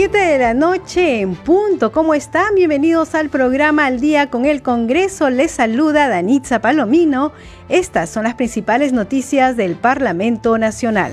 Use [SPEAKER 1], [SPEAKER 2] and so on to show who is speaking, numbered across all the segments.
[SPEAKER 1] 7 de la noche en punto. ¿Cómo están? Bienvenidos al programa Al Día con el Congreso. Les saluda Danitza Palomino. Estas son las principales noticias del Parlamento Nacional.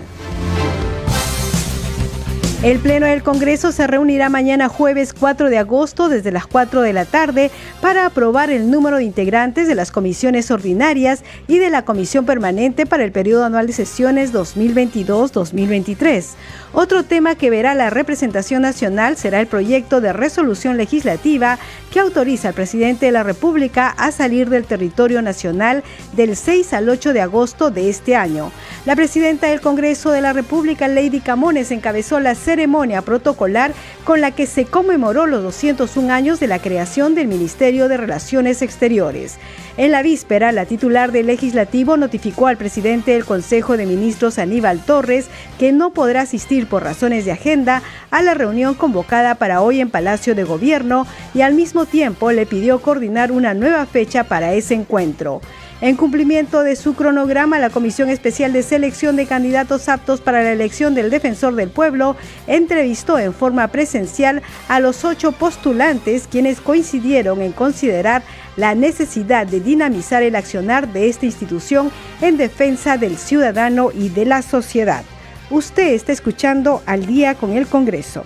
[SPEAKER 1] El Pleno del Congreso se reunirá mañana jueves 4 de agosto desde las 4 de la tarde para aprobar el número de integrantes de las comisiones ordinarias y de la Comisión Permanente para el periodo anual de sesiones 2022-2023. Otro tema que verá la representación nacional será el proyecto de resolución legislativa que autoriza al presidente de la República a salir del territorio nacional del 6 al 8 de agosto de este año. La presidenta del Congreso de la República, Lady Camones, encabezó la ceremonia protocolar con la que se conmemoró los 201 años de la creación del Ministerio de Relaciones Exteriores. En la víspera, la titular del legislativo notificó al presidente del Consejo de Ministros, Aníbal Torres, que no podrá asistir por razones de agenda a la reunión convocada para hoy en Palacio de Gobierno y al mismo tiempo le pidió coordinar una nueva fecha para ese encuentro. En cumplimiento de su cronograma, la Comisión Especial de Selección de Candidatos Aptos para la elección del Defensor del Pueblo entrevistó en forma presencial a los ocho postulantes quienes coincidieron en considerar la necesidad de dinamizar el accionar de esta institución en defensa del ciudadano y de la sociedad. Usted está escuchando al día con el Congreso.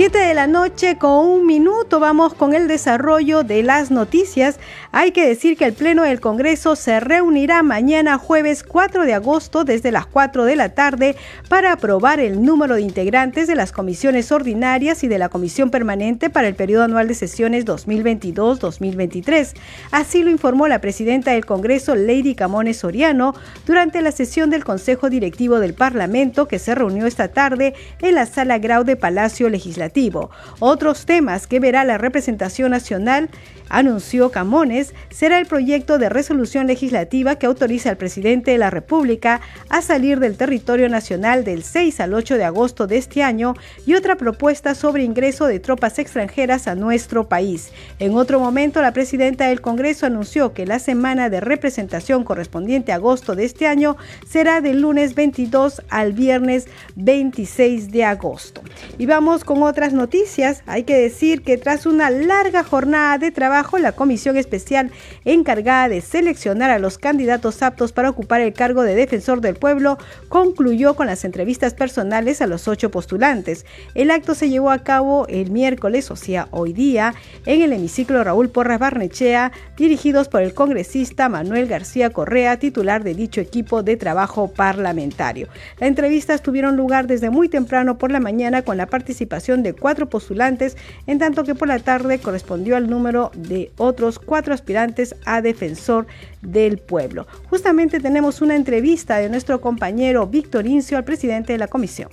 [SPEAKER 1] 7 de la noche con un minuto vamos con el desarrollo de las noticias. Hay que decir que el Pleno del Congreso se reunirá mañana jueves 4 de agosto desde las 4 de la tarde para aprobar el número de integrantes de las comisiones ordinarias y de la Comisión Permanente para el periodo anual de sesiones 2022-2023. Así lo informó la presidenta del Congreso, Lady Camones Soriano, durante la sesión del Consejo Directivo del Parlamento que se reunió esta tarde en la Sala Grau de Palacio Legislativo. Otros temas que verá la representación nacional anunció Camones, será el proyecto de resolución legislativa que autoriza al presidente de la República a salir del territorio nacional del 6 al 8 de agosto de este año y otra propuesta sobre ingreso de tropas extranjeras a nuestro país. En otro momento, la presidenta del Congreso anunció que la semana de representación correspondiente a agosto de este año será del lunes 22 al viernes 26 de agosto. Y vamos con otras noticias. Hay que decir que tras una larga jornada de trabajo, la comisión especial encargada de seleccionar a los candidatos aptos para ocupar el cargo de defensor del pueblo concluyó con las entrevistas personales a los ocho postulantes. El acto se llevó a cabo el miércoles, o sea, hoy día, en el hemiciclo Raúl Porras Barnechea, dirigidos por el congresista Manuel García Correa, titular de dicho equipo de trabajo parlamentario. Las entrevistas tuvieron lugar desde muy temprano por la mañana con la participación de cuatro postulantes, en tanto que por la tarde correspondió al número de otros cuatro aspirantes a defensor del pueblo. Justamente tenemos una entrevista de nuestro compañero Víctor Incio al presidente de la comisión.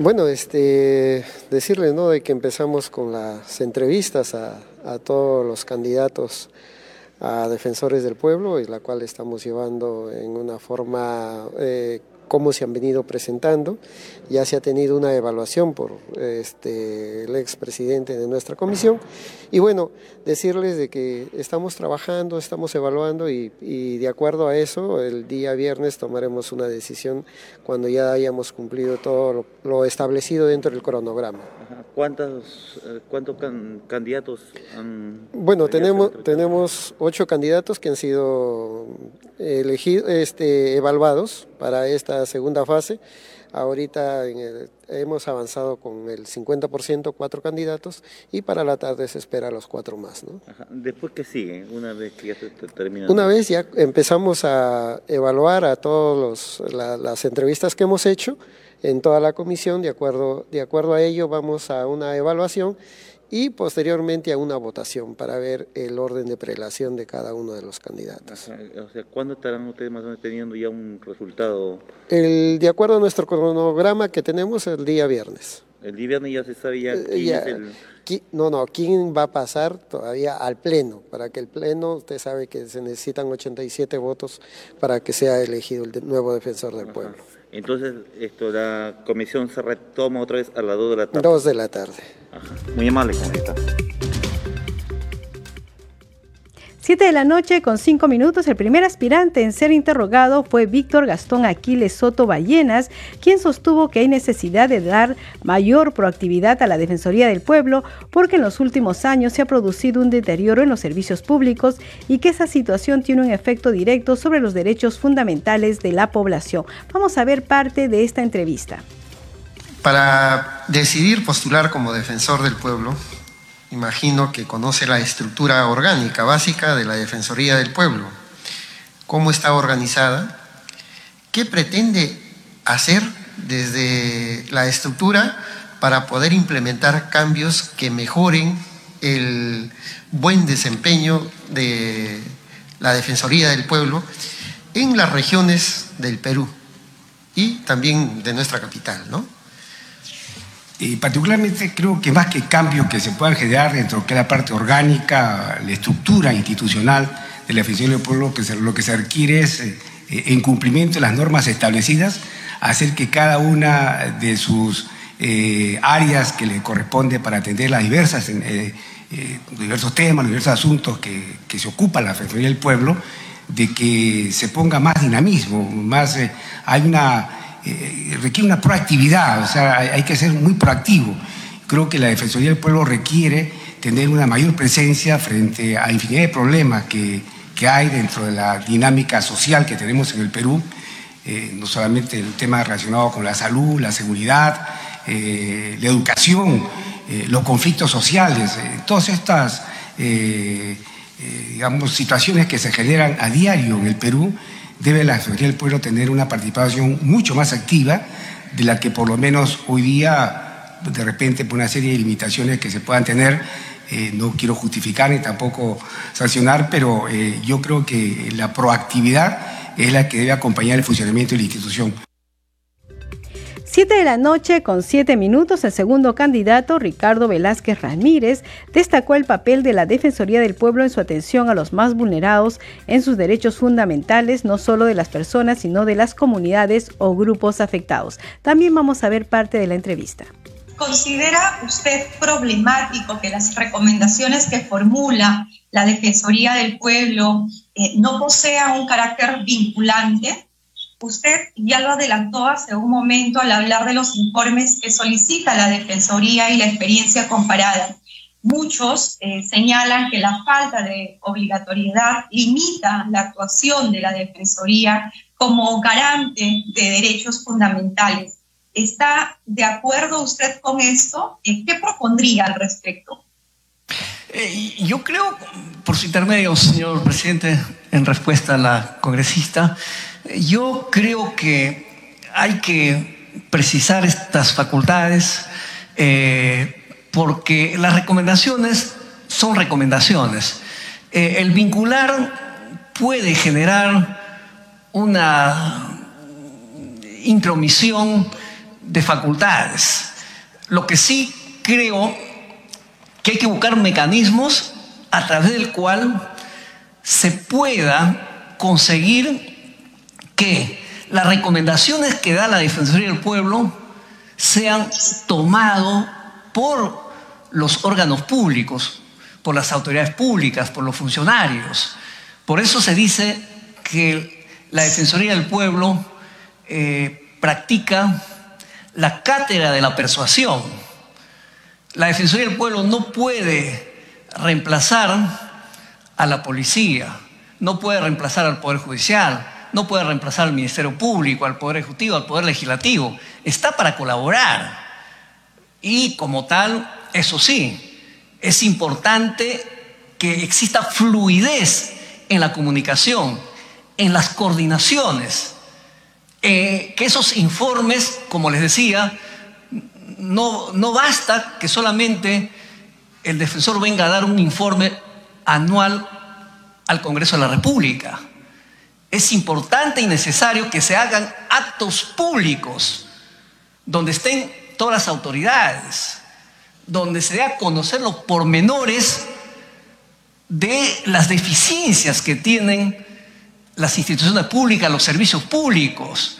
[SPEAKER 2] Bueno, este, decirle ¿no? de que empezamos con las entrevistas a, todos los candidatos a defensores del pueblo, y la cual estamos llevando en una forma eh, cómo se han venido presentando. Ya se ha tenido una evaluación por este, el expresidente de nuestra comisión. Y bueno, decirles de que estamos trabajando, estamos evaluando y, de acuerdo a eso, el día viernes tomaremos una decisión cuando ya hayamos cumplido todo lo, establecido dentro del cronograma.
[SPEAKER 3] ¿Cuántos, eh, ¿Cuántos candidatos han
[SPEAKER 2] Bueno, tenemos, tenemos ocho candidatos que han sido elegidos, este, evaluados para esta segunda fase. Ahorita hemos avanzado con el 50%, cuatro candidatos, y para la tarde se espera los cuatro más. ¿no?
[SPEAKER 3] ¿Después qué sigue, una vez que ya se termina?
[SPEAKER 2] Una vez ya empezamos a evaluar a todas las entrevistas que hemos hecho en toda la comisión, de acuerdo, de acuerdo a ello vamos a una evaluación
[SPEAKER 4] y posteriormente a una votación para ver el orden de prelación de cada uno de los candidatos.
[SPEAKER 5] o sea, ¿cuándo estarán ustedes más o menos teniendo ya un resultado?
[SPEAKER 4] El, de acuerdo a nuestro cronograma que tenemos el día viernes.
[SPEAKER 5] El día viernes ya se sabe ya,
[SPEAKER 4] quién es No, no, quién va a pasar todavía al pleno, para que el pleno, usted sabe que se necesitan 87 votos para que sea elegido el nuevo defensor del pueblo.
[SPEAKER 5] Entonces, esto, la comisión se retoma otra vez a las 2 de la tarde.
[SPEAKER 4] 2 de la tarde.
[SPEAKER 5] Muy amable, congresista.
[SPEAKER 1] 7 de la noche con 5 minutos, el primer aspirante en ser interrogado fue Víctor Gastón Aquiles Soto Ballenas, quien sostuvo que hay necesidad de dar mayor proactividad a la Defensoría del Pueblo porque en los últimos años se ha producido un deterioro en los servicios públicos y que esa situación tiene un efecto directo sobre los derechos fundamentales de la población. Vamos a ver parte de esta entrevista.
[SPEAKER 2] Para decidir postular como defensor del pueblo, imagino que conoce la estructura orgánica básica de la Defensoría del Pueblo, cómo está organizada, qué pretende hacer desde la estructura para poder implementar cambios que mejoren el buen desempeño de la Defensoría del Pueblo en las regiones del Perú y también de nuestra capital, ¿no?
[SPEAKER 6] Y particularmente creo que más que cambios que se puedan generar dentro de la parte orgánica, la estructura institucional de la Defensoría del Pueblo, que lo que se requiere es, eh, en cumplimiento de las normas establecidas, hacer que cada una de sus eh, áreas que le corresponde para atender las diversas, eh, diversos temas, los diversos asuntos que, que, se ocupan la Defensoría del Pueblo, de que se ponga más dinamismo, más hay una eh, requiere una proactividad, o sea, hay, que ser muy proactivo. Creo que la Defensoría del Pueblo requiere tener una mayor presencia frente a infinidad de problemas que, que hay dentro de la dinámica social que tenemos en el Perú, eh, no solamente el tema relacionado con la salud, la seguridad, eh, la educación, los conflictos sociales, todas estas digamos, situaciones que se generan a diario en el Perú debe la Defensoría del Pueblo tener una participación mucho más activa de la que por lo menos hoy día, de repente, por una serie de limitaciones que se puedan tener, eh, no quiero justificar ni tampoco sancionar, pero eh, yo creo que la proactividad es la que debe acompañar el funcionamiento de la institución.
[SPEAKER 1] 7 de la noche con 7 minutos, el segundo candidato, Ricardo Velázquez Ramírez, destacó el papel de la Defensoría del Pueblo en su atención a los más vulnerados en sus derechos fundamentales, no solo de las personas, sino de las comunidades o grupos afectados. También vamos a ver parte de la entrevista.
[SPEAKER 7] ¿Considera usted problemático que las recomendaciones que formula la Defensoría del Pueblo eh, no posean un carácter vinculante? Usted ya lo adelantó hace un momento al hablar de los informes que solicita la Defensoría y la experiencia comparada. Muchos eh, señalan que la falta de obligatoriedad limita la actuación de la Defensoría como garante de derechos fundamentales. ¿Está de acuerdo usted con esto? Eh, ¿Qué propondría al respecto?
[SPEAKER 8] Eh, yo creo, por su intermedio, señor presidente, en respuesta a la congresista, yo creo que hay que precisar estas facultades eh, porque las recomendaciones son recomendaciones. Eh, el vincular puede generar una intromisión de facultades. Lo que sí creo que hay que buscar mecanismos a través del cual se pueda conseguir que las recomendaciones que da la Defensoría del Pueblo sean tomadas por los órganos públicos, por las autoridades públicas, por los funcionarios. Por eso se dice que la Defensoría del Pueblo eh, practica la cátedra de la persuasión. La Defensoría del Pueblo no puede reemplazar a la policía, no puede reemplazar al Poder Judicial, no puede reemplazar al Ministerio Público, al Poder Ejecutivo, al Poder Legislativo. Está para colaborar. Y como tal, eso sí, es importante que exista fluidez en la comunicación, en las coordinaciones, eh, que esos informes, como les decía, no, no basta que solamente el defensor venga a dar un informe anual al Congreso de la República. Es importante y necesario que se hagan actos públicos donde estén todas las autoridades, donde se dé a conocer los pormenores de las deficiencias que tienen las instituciones públicas, los servicios públicos.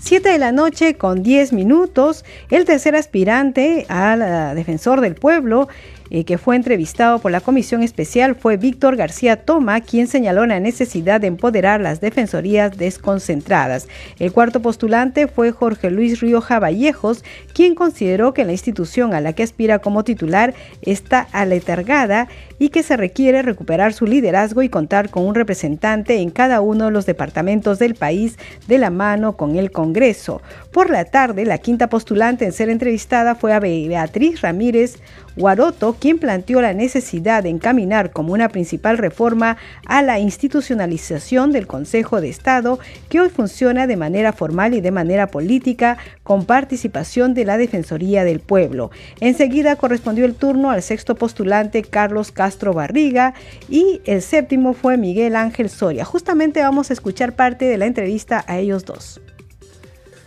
[SPEAKER 1] Siete de la noche con diez minutos, el tercer aspirante al defensor del pueblo eh, que fue entrevistado por la comisión especial fue Víctor García Toma, quien señaló la necesidad de empoderar las defensorías desconcentradas. El cuarto postulante fue Jorge Luis Rioja Vallejos, quien consideró que la institución a la que aspira como titular está aletargada y que se requiere recuperar su liderazgo y contar con un representante en cada uno de los departamentos del país de la mano con el Congreso. Por la tarde, la quinta postulante en ser entrevistada fue a Beatriz Ramírez Guaroto, quien planteó la necesidad de encaminar como una principal reforma a la institucionalización del Consejo de Estado, que hoy funciona de manera formal y de manera política, con participación de la Defensoría del Pueblo. Enseguida correspondió el turno al sexto postulante Carlos Castro Barriga y el séptimo fue Miguel Ángel Soria. Justamente vamos a escuchar parte de la entrevista a ellos dos.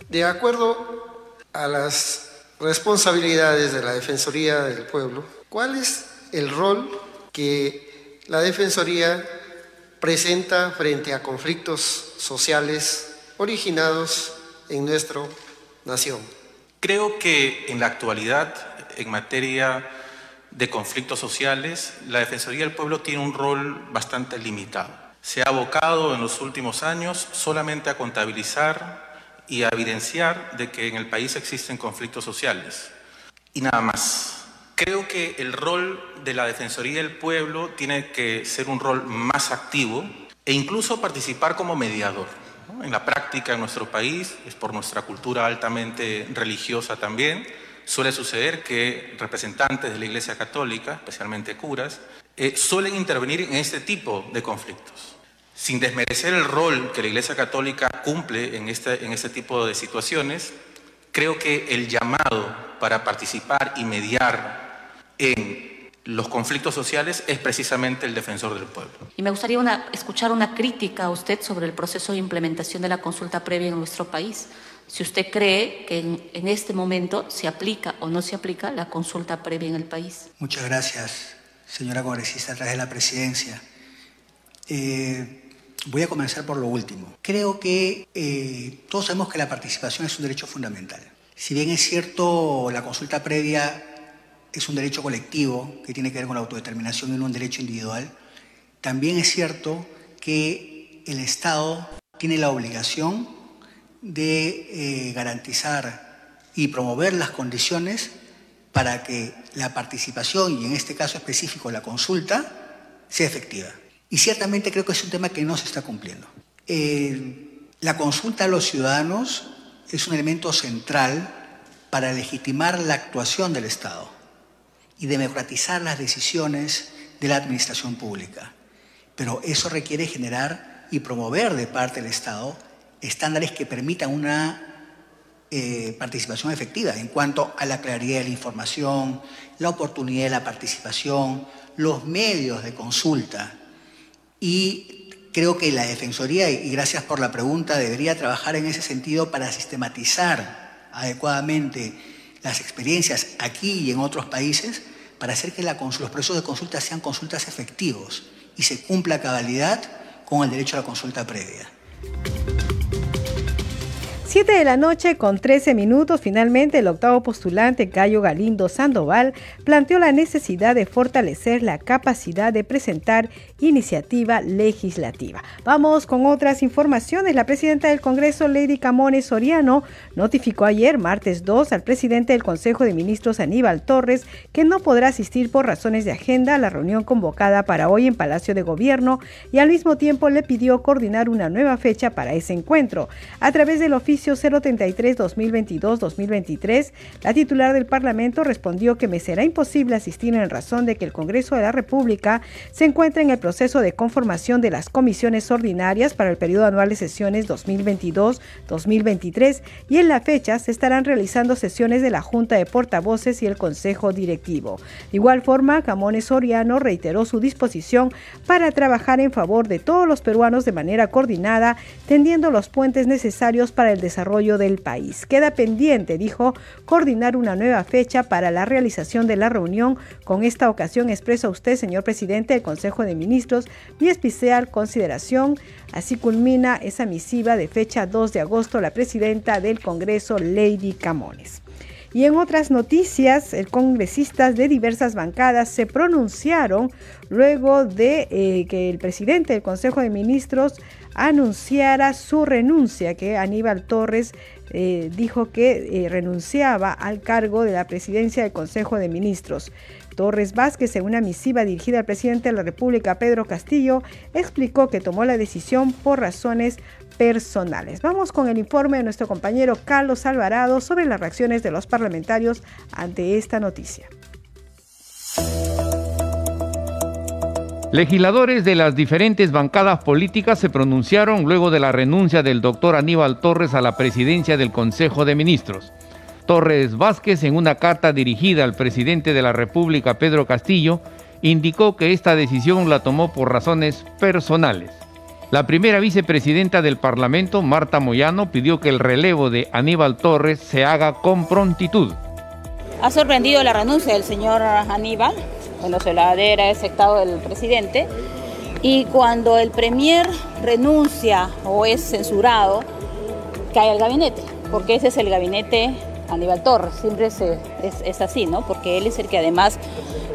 [SPEAKER 9] De acuerdo a las responsabilidades de la Defensoría del Pueblo, ¿cuál es el rol que la Defensoría presenta frente a conflictos sociales originados en nuestra nación?
[SPEAKER 10] Creo que en la actualidad, en materia de conflictos sociales, la Defensoría del Pueblo tiene un rol bastante limitado. Se ha abocado en los últimos años solamente a contabilizar y a evidenciar de que en el país existen conflictos sociales. Y nada más. Creo que el rol de la Defensoría del Pueblo tiene que ser un rol más activo e incluso participar como mediador. En la práctica en nuestro país, es por nuestra cultura altamente religiosa también, suele suceder que representantes de la Iglesia Católica, especialmente curas, eh, suelen intervenir en este tipo de conflictos sin desmerecer el rol que la Iglesia Católica cumple en este, en este tipo de situaciones, creo que el llamado para participar y mediar en los conflictos sociales es precisamente el defensor del pueblo.
[SPEAKER 11] Y me gustaría escuchar una crítica a usted sobre el proceso de implementación de la consulta previa en nuestro país. Si usted cree que en, este momento se aplica o no se aplica la consulta previa en el país.
[SPEAKER 12] Muchas gracias, señora congresista, a través de la presidencia. Eh, Voy a comenzar por lo último. Creo que eh, todos sabemos que la participación es un derecho fundamental. Si bien es cierto, la consulta previa es un derecho colectivo que tiene que ver con la autodeterminación y no un derecho individual, también es cierto que el Estado tiene la obligación de eh, garantizar y promover las condiciones para que la participación, y en este caso específico la consulta, sea efectiva. Y ciertamente creo que es un tema que no se está cumpliendo. La consulta a los ciudadanos es un elemento central para legitimar la actuación del Estado y democratizar las decisiones de la administración pública. Pero eso requiere generar y promover de parte del Estado estándares que permitan una eh, participación efectiva en cuanto a la claridad de la información, la oportunidad de la participación, los medios de consulta, y creo que la Defensoría, y gracias por la pregunta, debería trabajar en ese sentido para sistematizar adecuadamente las experiencias aquí y en otros países para hacer que los procesos de consulta sean consultas efectivos y se cumpla cabalidad con el derecho a la consulta previa.
[SPEAKER 1] 7 de la noche con 13 minutos, finalmente el octavo postulante, Cayo Galindo Sandoval, planteó la necesidad de fortalecer la capacidad de presentar iniciativa legislativa. Vamos con otras informaciones. La presidenta del Congreso, Lady Camones Soriano, notificó ayer, martes 2, al presidente del Consejo de Ministros, Aníbal Torres, que no podrá asistir por razones de agenda a la reunión convocada para hoy en Palacio de Gobierno y al mismo tiempo le pidió coordinar una nueva fecha para ese encuentro. A través del oficio oficio 033-2022-2023, la titular del Parlamento respondió que me será imposible asistir en razón de que el Congreso de la República se encuentra en el proceso de conformación de las comisiones ordinarias para el periodo anual de sesiones 2022-2023 y en la fecha se estarán realizando sesiones de la Junta de Portavoces y el Consejo Directivo. De igual forma, Camones Soriano reiteró su disposición para trabajar en favor de todos los peruanos de manera coordinada, tendiendo los puentes necesarios para el desarrollo del país. Queda pendiente, dijo, coordinar una nueva fecha para la realización de la reunión. Con esta ocasión expresa usted, señor presidente del Consejo de Ministros, mi especial consideración. Así culmina esa misiva de fecha 2 de agosto la presidenta del Congreso, Lady Camones. Y en otras noticias, el congresistas de diversas bancadas se pronunciaron luego de eh, que el presidente del Consejo de Ministros anunciara su renuncia, que Aníbal Torres eh, dijo que eh, renunciaba al cargo de la presidencia del Consejo de Ministros. Torres Vázquez, en una misiva dirigida al presidente de la República, Pedro Castillo, explicó que tomó la decisión por razones personales. Vamos con el informe de nuestro compañero Carlos Alvarado sobre las reacciones de los parlamentarios ante esta noticia.
[SPEAKER 13] Legisladores de las diferentes bancadas políticas se pronunciaron luego de la renuncia del doctor Aníbal Torres a la presidencia del Consejo de Ministros. Torres Vázquez, en una carta dirigida al presidente de la República, Pedro Castillo, indicó que esta decisión la tomó por razones personales. La primera vicepresidenta del Parlamento, Marta Moyano, pidió que el relevo de Aníbal Torres se haga con prontitud.
[SPEAKER 14] Ha sorprendido la renuncia del señor Aníbal, bueno, se la era aceptado el presidente, y cuando el premier renuncia o es censurado, cae el gabinete, porque ese es el gabinete Aníbal Torres, siempre es, es, así, ¿no? Porque él es el que además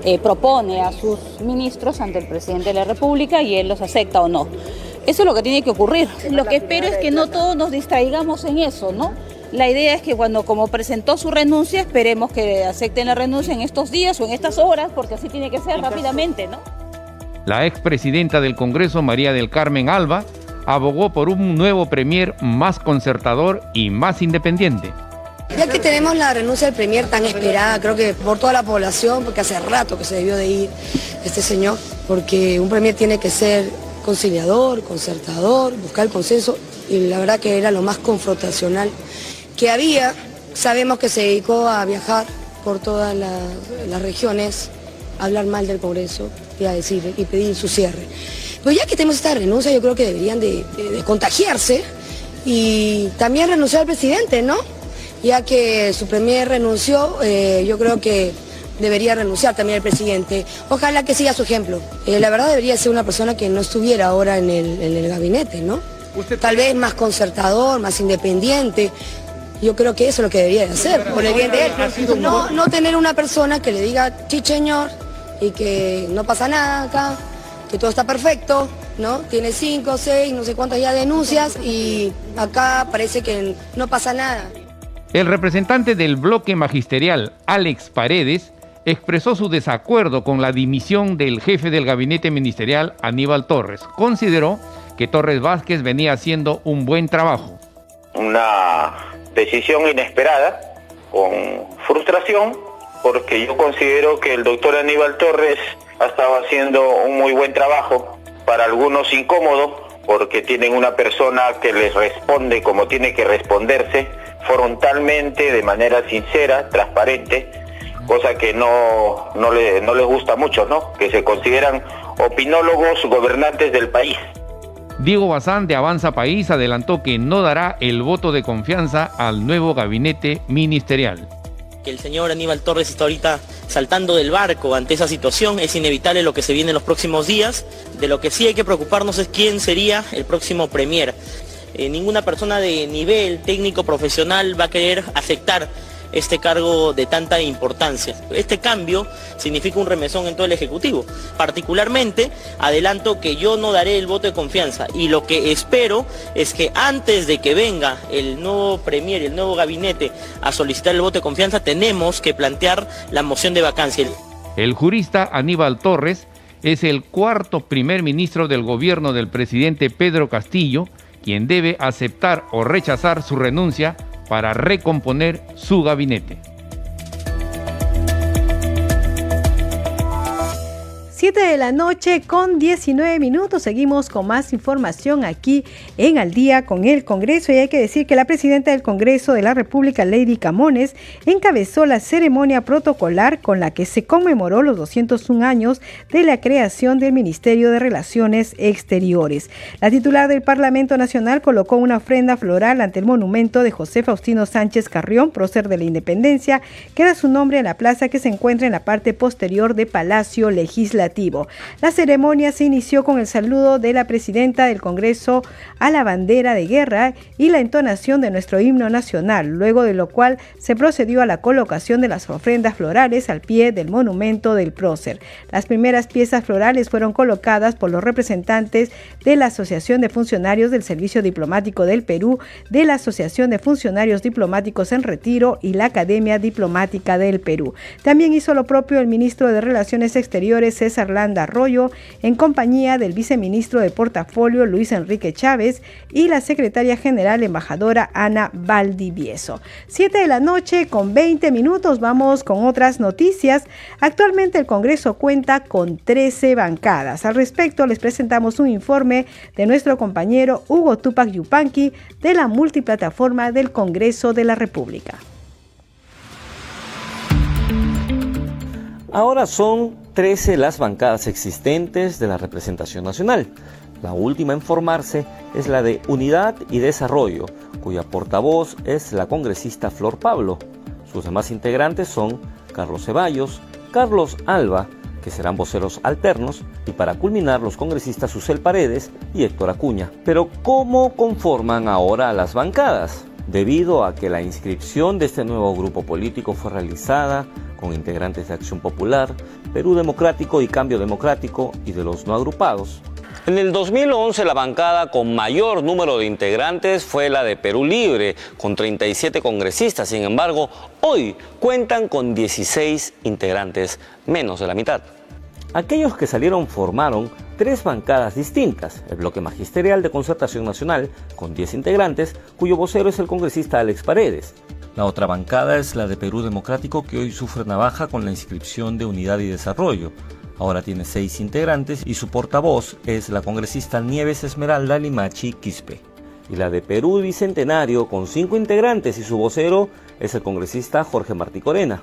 [SPEAKER 14] eh, propone a sus ministros ante el presidente de la República y él los acepta o no. Eso es lo que tiene que ocurrir. Lo que espero es que no todos nos distraigamos en eso, ¿no? La idea es que cuando como presentó su renuncia, esperemos que acepten la renuncia en estos días o en estas horas, porque así tiene que ser rápidamente, ¿no?
[SPEAKER 13] La expresidenta del Congreso, María del Carmen Alba, abogó por un nuevo premier más concertador y más independiente.
[SPEAKER 7] Ya que tenemos la renuncia del premier tan esperada, creo que por toda la población, porque hace rato que se debió de ir este señor, porque un premier tiene que ser conciliador, concertador, buscar el consenso, y la verdad que era lo más confrontacional que había. Sabemos que se dedicó a viajar por todas las regiones, a hablar mal del Congreso y a decir y pedir su cierre. Pero ya que tenemos esta renuncia, yo creo que deberían de, contagiarse y también renunciar al presidente, ¿no? Ya que su premier renunció, eh, yo creo que debería renunciar también el presidente. Ojalá que siga su ejemplo. Eh, la verdad debería ser una persona que no estuviera ahora en el, gabinete, ¿no? Tal vez más concertador, más independiente. Yo creo que eso es lo que debería de hacer, por el bien de él. No, no tener una persona que le diga, sí señor, y que no pasa nada acá, que todo está perfecto, ¿no? Tiene cinco, seis, no sé cuántas ya denuncias y acá parece que no pasa nada.
[SPEAKER 13] El representante del bloque magisterial, Alex Paredes, expresó su desacuerdo con la dimisión del jefe del gabinete ministerial, Aníbal Torres. Consideró que Torres Vázquez venía haciendo un buen trabajo.
[SPEAKER 5] Una decisión inesperada, con frustración, porque yo considero que el doctor Aníbal Torres ha estado haciendo un muy buen trabajo, para algunos incómodo, porque tienen una persona que les responde como tiene que responderse, frontalmente, de manera sincera, transparente, cosa que no, no, no les gusta mucho, ¿no? Que se consideran opinólogos gobernantes del país.
[SPEAKER 13] Diego Bazán de Avanza País adelantó que no dará el voto de confianza al nuevo gabinete ministerial.
[SPEAKER 15] Que el señor Aníbal Torres está ahorita saltando del barco ante esa situación, es inevitable lo que se viene en los próximos días. De lo que sí hay que preocuparnos es quién sería el próximo premier. Eh, ninguna persona de nivel técnico profesional va a querer aceptar este cargo de tanta importancia. Este cambio significa un remesón en todo el Ejecutivo. Particularmente, adelanto que yo no daré el voto de confianza y lo que espero es que antes de que venga el nuevo Premier, el nuevo gabinete a solicitar el voto de confianza, tenemos que plantear la moción de vacancia.
[SPEAKER 13] El jurista Aníbal Torres es el cuarto primer ministro del gobierno del presidente Pedro Castillo quien debe aceptar o rechazar su renuncia para recomponer su gabinete.
[SPEAKER 1] 7 de la noche con 19 minutos. Seguimos con más información aquí en Al día con el Congreso. Y hay que decir que la presidenta del Congreso de la República, Lady Camones, encabezó la ceremonia protocolar con la que se conmemoró los 201 años de la creación del Ministerio de Relaciones Exteriores. La titular del Parlamento Nacional colocó una ofrenda floral ante el monumento de José Faustino Sánchez Carrión, prócer de la Independencia, que da su nombre a la plaza que se encuentra en la parte posterior de Palacio Legislativo. La ceremonia se inició con el saludo de la presidenta del Congreso a la bandera de guerra y la entonación de nuestro himno nacional, luego de lo cual se procedió a la colocación de las ofrendas florales al pie del monumento del prócer. Las primeras piezas florales fueron colocadas por los representantes de la Asociación de Funcionarios del Servicio Diplomático del Perú, de la Asociación de Funcionarios Diplomáticos en Retiro y la Academia Diplomática del Perú. También hizo lo propio el ministro de Relaciones Exteriores, César Landa Arroyo, en compañía del viceministro de Portafolio Luis Enrique Chávez y la secretaria general embajadora Ana Valdivieso. Siete de la noche con 20 minutos vamos con otras noticias. Actualmente el Congreso cuenta con 13 bancadas. Al respecto les presentamos un informe de nuestro compañero Hugo Tupac Yupanqui de la multiplataforma del Congreso de la República.
[SPEAKER 16] Ahora son 13 las bancadas existentes de la representación nacional. La última en formarse es la de Unidad y Desarrollo, cuya portavoz es la congresista Flor Pablo. Sus demás integrantes son Carlos Ceballos, Carlos Alba, que serán voceros alternos, y para culminar los congresistas Susel Paredes y Héctor Acuña. Pero ¿cómo conforman ahora las bancadas? Debido a que la inscripción de este nuevo grupo político fue realizada con integrantes de Acción Popular, Perú Democrático y Cambio Democrático y de los no agrupados. En el 2011 la bancada con mayor número de integrantes fue la de Perú Libre, con 37 congresistas. Sin embargo, hoy cuentan con 16 integrantes, menos de la mitad. Aquellos que salieron formaron tres bancadas distintas, el bloque magisterial de Concertación Nacional, con 10 integrantes, cuyo vocero es el congresista Alex Paredes, la otra bancada es la de Perú Democrático que hoy sufre navaja con la inscripción de Unidad y Desarrollo. Ahora tiene seis integrantes y su portavoz es la congresista Nieves Esmeralda Limachi Quispe. Y la de Perú Bicentenario con cinco integrantes y su vocero es el congresista Jorge Martí Corena.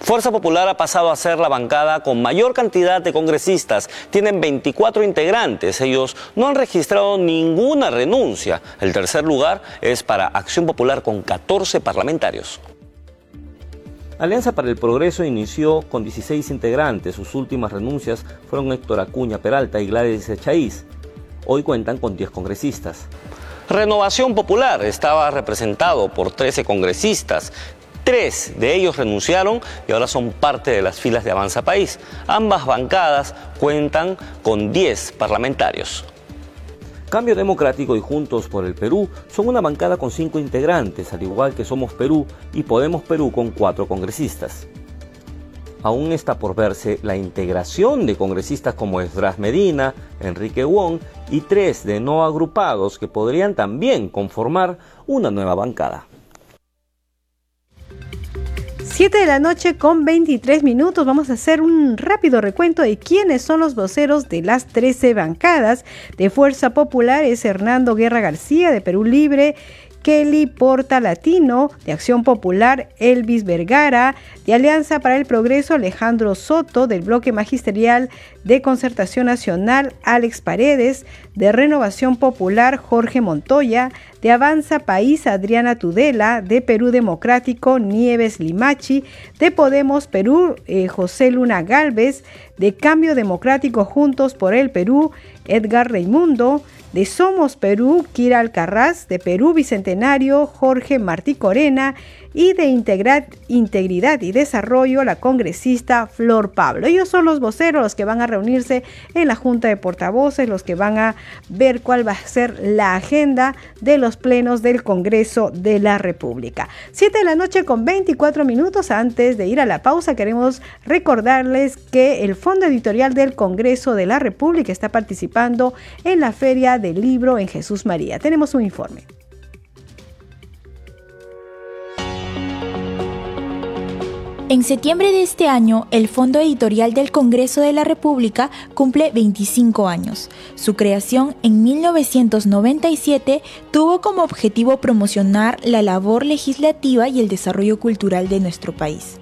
[SPEAKER 16] Fuerza Popular ha pasado a ser la bancada con mayor cantidad de congresistas. Tienen 24 integrantes. Ellos no han registrado ninguna renuncia. El tercer lugar es para Acción Popular con 14 parlamentarios. Alianza para el Progreso inició con 16 integrantes. Sus últimas renuncias fueron Héctor Acuña Peralta y Gladys Echaíz. Hoy cuentan con 10 congresistas. Renovación Popular estaba representado por 13 congresistas. Tres de ellos renunciaron y ahora son parte de las filas de Avanza País. Ambas bancadas cuentan con 10 parlamentarios. Cambio Democrático y Juntos por el Perú son una bancada con cinco integrantes, al igual que Somos Perú y Podemos Perú con cuatro congresistas. Aún está por verse la integración de congresistas como Esdras Medina, Enrique Wong y tres de no agrupados que podrían también conformar una nueva bancada.
[SPEAKER 1] 7 de la noche con 23 minutos. Vamos a hacer un rápido recuento de quiénes son los voceros de las 13 bancadas. De Fuerza Popular es Hernando Guerra García de Perú Libre. Kelly Porta Latino, de Acción Popular Elvis Vergara, de Alianza para el Progreso Alejandro Soto, del Bloque Magisterial de Concertación Nacional Alex Paredes, de Renovación Popular Jorge Montoya, de Avanza País Adriana Tudela, de Perú Democrático Nieves Limachi, de Podemos Perú eh, José Luna Galvez, de Cambio Democrático Juntos por el Perú Edgar Raimundo, de Somos Perú, Kira Alcarraz, de Perú Bicentenario, Jorge Martí Corena y de Integridad y Desarrollo, la congresista Flor Pablo. Ellos son los voceros los que van a reunirse en la Junta de Portavoces, los que van a ver cuál va a ser la agenda de los plenos del Congreso de la República. Siete de la noche con 24 minutos antes de ir a la pausa, queremos recordarles que el Fondo Editorial del Congreso de la República está participando en la Feria del Libro en Jesús María. Tenemos un informe.
[SPEAKER 17] En septiembre de este año, el Fondo Editorial del Congreso de la República cumple 25 años. Su creación en 1997 tuvo como objetivo promocionar la labor legislativa y el desarrollo cultural de nuestro país.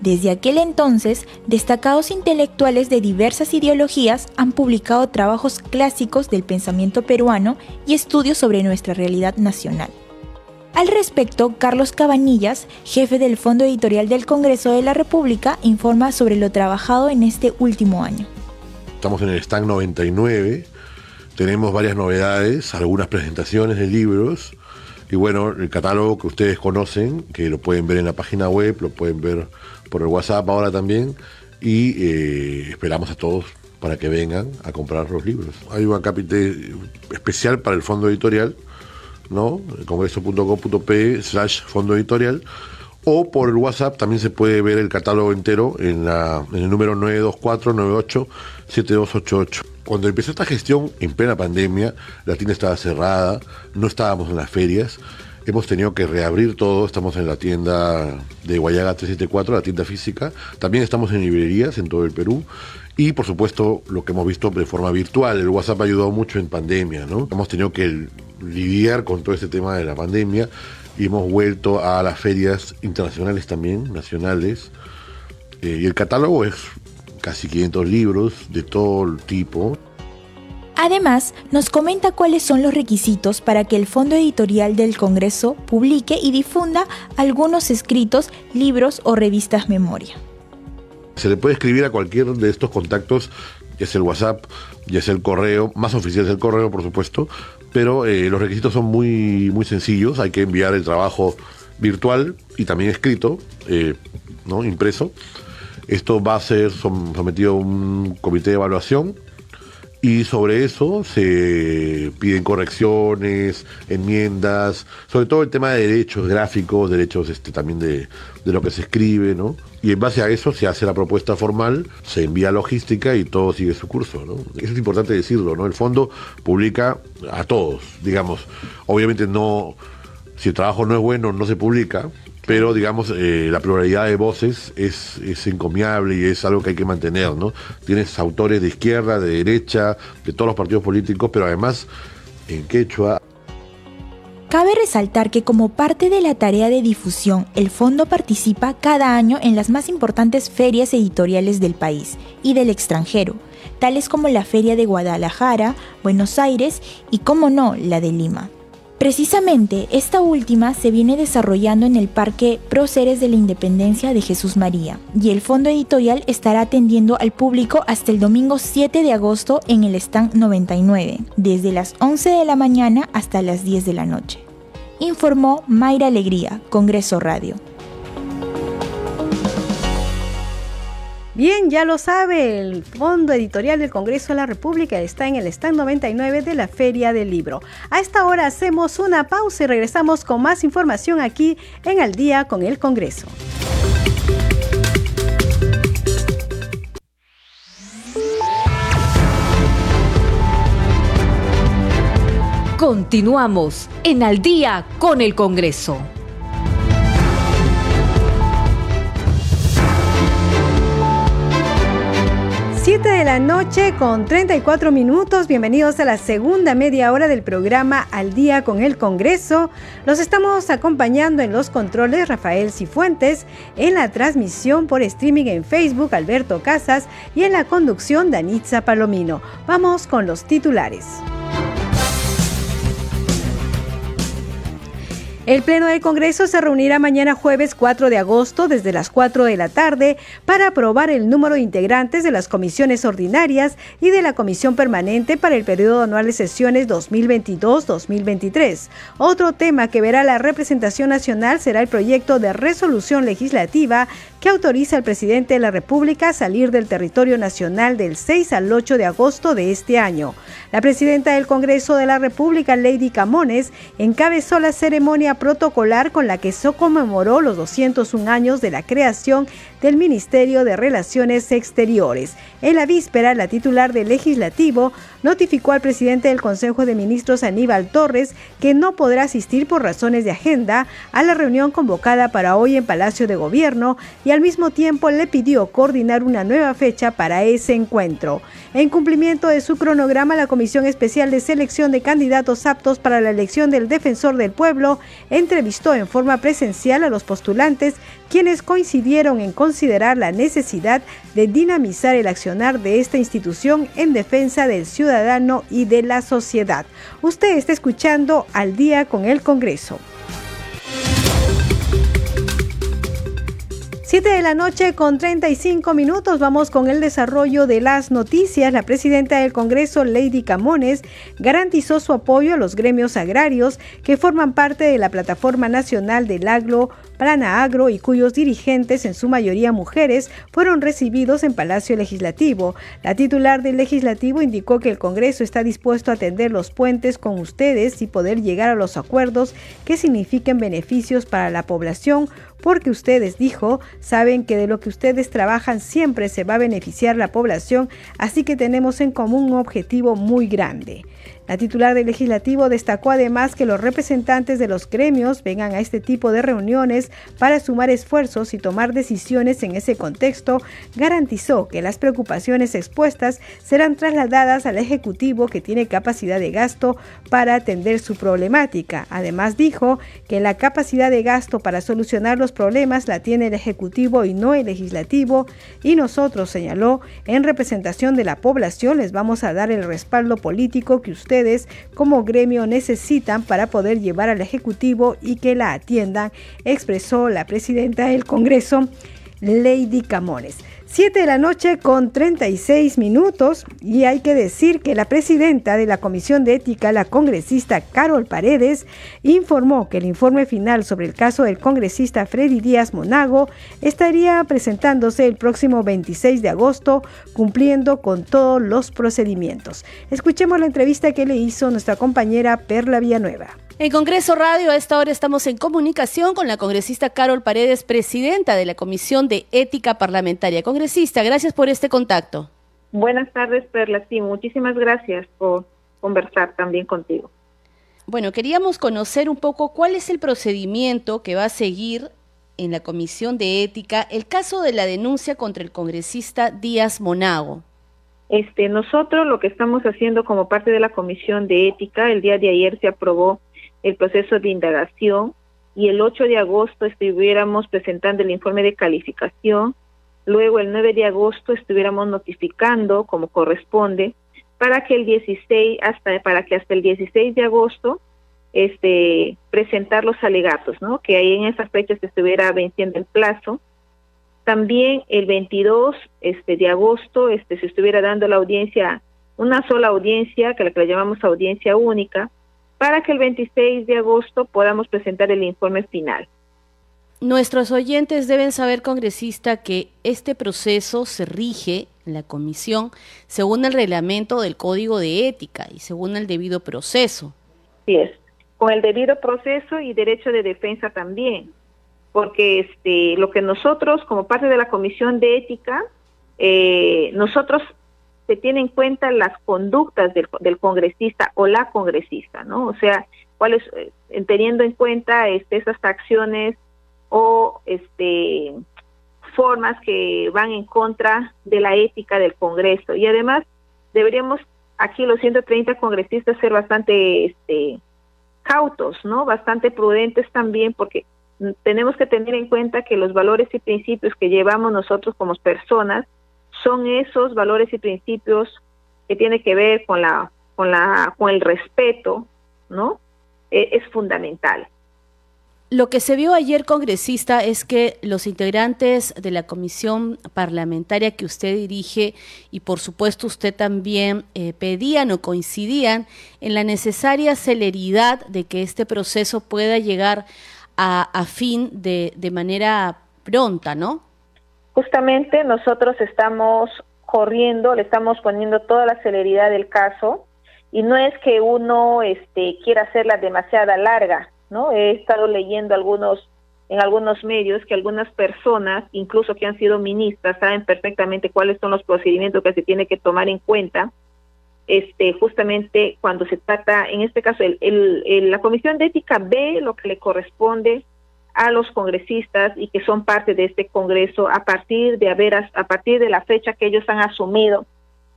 [SPEAKER 17] Desde aquel entonces, destacados intelectuales de diversas ideologías han publicado trabajos clásicos del pensamiento peruano y estudios sobre nuestra realidad nacional. Al respecto, Carlos Cabanillas, jefe del Fondo Editorial del Congreso de la República, informa sobre lo trabajado en este último año.
[SPEAKER 18] Estamos en el stand 99, tenemos varias novedades, algunas presentaciones de libros y bueno, el catálogo que ustedes conocen, que lo pueden ver en la página web, lo pueden ver por el WhatsApp ahora también y eh, esperamos a todos para que vengan a comprar los libros. Hay un capítulo especial para el fondo editorial ¿no? congreso.com.p slash fondo editorial. O por el WhatsApp también se puede ver el catálogo entero en, en el número 924987288. Cuando empezó esta gestión en plena pandemia, la tienda estaba cerrada, no estábamos en las ferias, hemos tenido que reabrir todo, estamos en la tienda de Guayaga 374, la tienda física, también estamos en librerías en todo el Perú y por supuesto lo que hemos visto de forma virtual, el WhatsApp ha ayudado mucho en pandemia, ¿no? Hemos tenido que lidiar con todo este tema de la pandemia y hemos vuelto a las ferias internacionales también, nacionales. Eh, y el catálogo es casi 500 libros de todo tipo.
[SPEAKER 17] Además, nos comenta cuáles son los requisitos para que el Fondo Editorial del Congreso publique y difunda algunos escritos, libros o revistas memoria.
[SPEAKER 18] Se le puede escribir a cualquier de estos contactos, ya es el WhatsApp, ya es el correo, más oficial es el correo, por supuesto, pero eh, los requisitos son muy, muy sencillos. Hay que enviar el trabajo virtual y también escrito, eh, ¿no? impreso. Esto va a ser sometido a un comité de evaluación y sobre eso se piden correcciones, enmiendas, sobre todo el tema de derechos gráficos, derechos este, también de, de lo que se escribe, ¿no? Y en base a eso se hace la propuesta formal, se envía logística y todo sigue su curso, ¿no? Eso es importante decirlo, ¿no? El fondo publica a todos, digamos. Obviamente no, si el trabajo no es bueno, no se publica, pero digamos, eh, la pluralidad de voces es, es, encomiable y es algo que hay que mantener, ¿no? Tienes autores de izquierda, de derecha, de todos los partidos políticos, pero además en quechua.
[SPEAKER 17] Cabe resaltar que como parte de la tarea de difusión, el fondo participa cada año en las más importantes ferias editoriales del país y del extranjero, tales como la Feria de Guadalajara, Buenos Aires y, como no, la de Lima. Precisamente esta última se viene desarrollando en el Parque Próceres de la Independencia de Jesús María y el fondo editorial estará atendiendo al público hasta el domingo 7 de agosto en el stand 99, desde las 11 de la mañana hasta las 10 de la noche. Informó Mayra Alegría, Congreso Radio.
[SPEAKER 1] Bien, ya lo sabe, el Fondo Editorial del Congreso de la República está en el stand 99 de la Feria del Libro. A esta hora hacemos una pausa y regresamos con más información aquí en Al día con el Congreso.
[SPEAKER 19] Continuamos en Al día con el Congreso.
[SPEAKER 1] 7 de la noche con 34 minutos. Bienvenidos a la segunda media hora del programa Al día con el Congreso. Los estamos acompañando en los controles Rafael Cifuentes, en la transmisión por streaming en Facebook Alberto Casas y en la conducción Danitza Palomino. Vamos con los titulares. El Pleno del Congreso se reunirá mañana jueves 4 de agosto desde las 4 de la tarde para aprobar el número de integrantes de las comisiones ordinarias y de la Comisión Permanente para el periodo anual de sesiones 2022-2023. Otro tema que verá la representación nacional será el proyecto de resolución legislativa que autoriza al presidente de la República a salir del territorio nacional del 6 al 8 de agosto de este año. La presidenta del Congreso de la República, Lady Camones, encabezó la ceremonia protocolar con la que se conmemoró los 201 años de la creación del Ministerio de Relaciones Exteriores. En la víspera, la titular del Legislativo notificó al presidente del Consejo de Ministros, Aníbal Torres, que no podrá asistir por razones de agenda a la reunión convocada para hoy en Palacio de Gobierno y al mismo tiempo le pidió coordinar una nueva fecha para ese encuentro. En cumplimiento de su cronograma, la Comisión Especial de Selección de Candidatos Aptos para la elección del Defensor del Pueblo entrevistó en forma presencial a los postulantes, quienes coincidieron en considerar la necesidad de dinamizar el accionar de esta institución en defensa del ciudadano y de la sociedad. Usted está escuchando al día con el Congreso. 7 de la noche con 35 minutos vamos con el desarrollo de las noticias. La presidenta del Congreso, Lady Camones, garantizó su apoyo a los gremios agrarios que forman parte de la Plataforma Nacional del Agro Plana Agro y cuyos dirigentes, en su mayoría mujeres, fueron recibidos en Palacio Legislativo. La titular del Legislativo indicó que el Congreso está dispuesto a atender los puentes con ustedes y poder llegar a los acuerdos que signifiquen beneficios para la población porque ustedes, dijo, saben que de lo que ustedes trabajan siempre se va a beneficiar la población, así que tenemos en común un objetivo muy grande. La titular del legislativo destacó además que los representantes de los gremios vengan a este tipo de reuniones para sumar esfuerzos y tomar decisiones en ese contexto. Garantizó que las preocupaciones expuestas serán trasladadas al Ejecutivo que tiene capacidad de gasto para atender su problemática. Además dijo que la capacidad de gasto para solucionar los problemas la tiene el Ejecutivo y no el Legislativo y nosotros, señaló, en representación de la población les vamos a dar el respaldo político que usted como gremio necesitan para poder llevar al Ejecutivo y que la atiendan, expresó la presidenta del Congreso, Lady Camones. 7 de la noche con 36 minutos y hay que decir que la presidenta de la Comisión de Ética, la congresista Carol Paredes, informó que el informe final sobre el caso del congresista Freddy Díaz Monago estaría presentándose el próximo 26 de agosto cumpliendo con todos los procedimientos. Escuchemos la entrevista que le hizo nuestra compañera Perla Villanueva.
[SPEAKER 11] En Congreso Radio, a esta hora estamos en comunicación con la congresista Carol Paredes, presidenta de la Comisión de Ética Parlamentaria. Congresista, gracias por este contacto.
[SPEAKER 20] Buenas tardes, Perla. Sí, muchísimas gracias por conversar también contigo.
[SPEAKER 11] Bueno, queríamos conocer un poco cuál es el procedimiento que va a seguir en la Comisión de Ética el caso de la denuncia contra el congresista Díaz Monago.
[SPEAKER 20] Este, nosotros lo que estamos haciendo como parte de la Comisión de Ética, el día de ayer se aprobó el proceso de indagación y el 8 de agosto estuviéramos presentando el informe de calificación, luego el 9 de agosto estuviéramos notificando como corresponde para que el 16 hasta para que hasta el 16 de agosto este presentar los alegatos, ¿no? Que ahí en esa fecha se estuviera venciendo el plazo. También el 22 este de agosto este se estuviera dando la audiencia una sola audiencia, que la que la llamamos audiencia única, para que el 26 de agosto podamos presentar el informe final.
[SPEAKER 11] Nuestros oyentes deben saber, congresista, que este proceso se rige en la comisión según el reglamento del Código de Ética y según el debido proceso.
[SPEAKER 20] Sí es, con el debido proceso y derecho de defensa también, porque este, lo que nosotros, como parte de la Comisión de Ética, eh, nosotros se tiene en cuenta las conductas del, congresista o la congresista, ¿no? O sea, cuáles, eh, teniendo en cuenta este, esas acciones o este formas que van en contra de la ética del Congreso. Y además deberíamos aquí los 130 congresistas ser bastante este, cautos, ¿no? Bastante prudentes también porque tenemos que tener en cuenta que los valores y principios que llevamos nosotros como personas son esos valores y principios que tienen que ver con la con la con el respeto, ¿no? E, es fundamental.
[SPEAKER 21] Lo que se vio ayer, congresista, es que los integrantes de la comisión parlamentaria que usted dirige y por supuesto usted también eh, pedían o coincidían en la necesaria celeridad de que este proceso pueda llegar a, fin de, de manera pronta, ¿no?
[SPEAKER 20] Justamente nosotros estamos corriendo, le estamos poniendo toda la celeridad del caso y no es que uno este, quiera hacerla demasiada larga, ¿no? He estado leyendo algunos en algunos medios que algunas personas, incluso que han sido ministras, saben perfectamente cuáles son los procedimientos que se tiene que tomar en cuenta. Este, justamente cuando se trata, en este caso, el, el, la Comisión de Ética ve lo que le corresponde a los congresistas y que son parte de este Congreso a partir de haber a partir de la fecha que ellos han asumido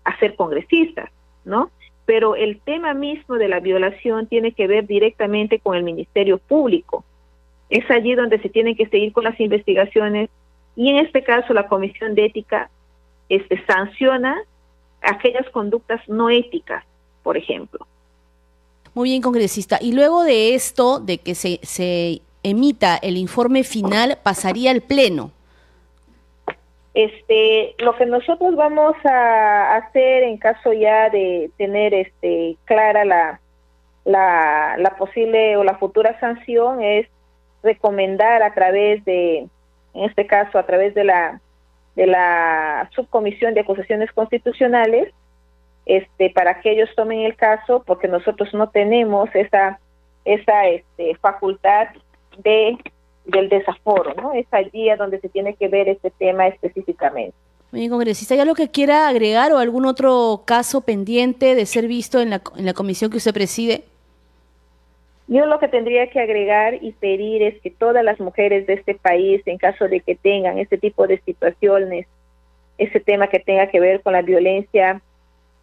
[SPEAKER 20] a ser congresistas, ¿no? pero el tema mismo de la violación tiene que ver directamente con el Ministerio Público. Es allí donde se tienen que seguir con las investigaciones y en este caso la Comisión de Ética este, sanciona aquellas conductas no éticas, por ejemplo.
[SPEAKER 21] Muy bien, congresista. Y luego de esto, de que se, se emita el informe final, pasaría al Pleno.
[SPEAKER 20] Este, lo que nosotros vamos a hacer en caso ya de tener este clara la, la, la posible o la futura sanción es recomendar a través de, en este caso, a través de la de la subcomisión de acusaciones constitucionales, este, para que ellos tomen el caso, porque nosotros no tenemos esa esa este, facultad de del desaforo, ¿no? Es allí a donde se tiene que ver este tema específicamente.
[SPEAKER 21] Muy bien, congresista, ¿hay algo que quiera agregar o algún otro caso pendiente de ser visto en la, en la comisión que usted preside?
[SPEAKER 20] Yo lo que tendría que agregar y pedir es que todas las mujeres de este país, en caso de que tengan este tipo de situaciones, ese tema que tenga que ver con la violencia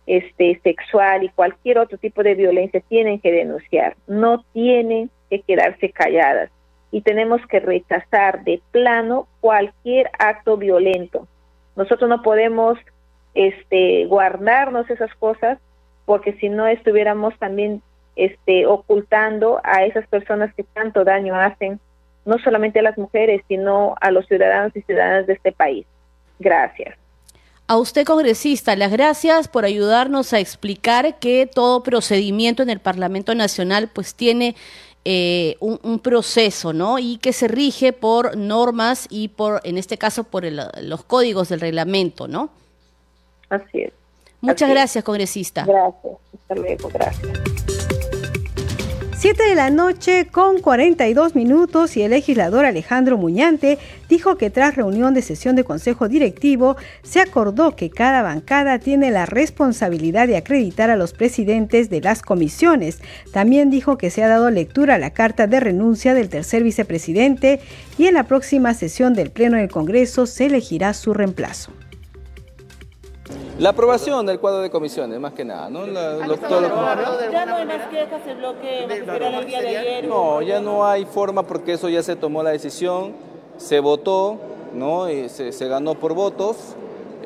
[SPEAKER 20] este, sexual y cualquier otro tipo de violencia, tienen que denunciar, no tienen que quedarse calladas y tenemos que rechazar de plano cualquier acto violento. Nosotros no podemos este, guardarnos esas cosas porque si no estuviéramos también este, ocultando a esas personas que tanto daño hacen, no solamente a las mujeres, sino a los ciudadanos y ciudadanas de este país. Gracias.
[SPEAKER 21] A usted, congresista, las gracias por ayudarnos a explicar que todo procedimiento en el Parlamento Nacional pues tiene eh, un, proceso, ¿no? Y que se rige por normas y por, en este caso, por los códigos del reglamento, ¿no?
[SPEAKER 20] Así es.
[SPEAKER 21] Muchas gracias, congresista.
[SPEAKER 20] Gracias. Hasta luego. Gracias.
[SPEAKER 1] 7 de la noche con 42 minutos y el legislador Alejandro Muñante dijo que tras reunión de sesión de Consejo Directivo se acordó que cada bancada tiene la responsabilidad de acreditar a los presidentes de las comisiones. También dijo que se ha dado lectura a la carta de renuncia del tercer vicepresidente y en la próxima sesión del Pleno del Congreso se elegirá su reemplazo.
[SPEAKER 22] La aprobación del cuadro de comisiones, más que nada, ¿no? La,
[SPEAKER 23] Ya no hay más quejas, el bloque el día de ayer.
[SPEAKER 22] No, ya no hay forma porque eso ya se tomó la decisión, se votó, ¿no? Y se, se ganó por votos.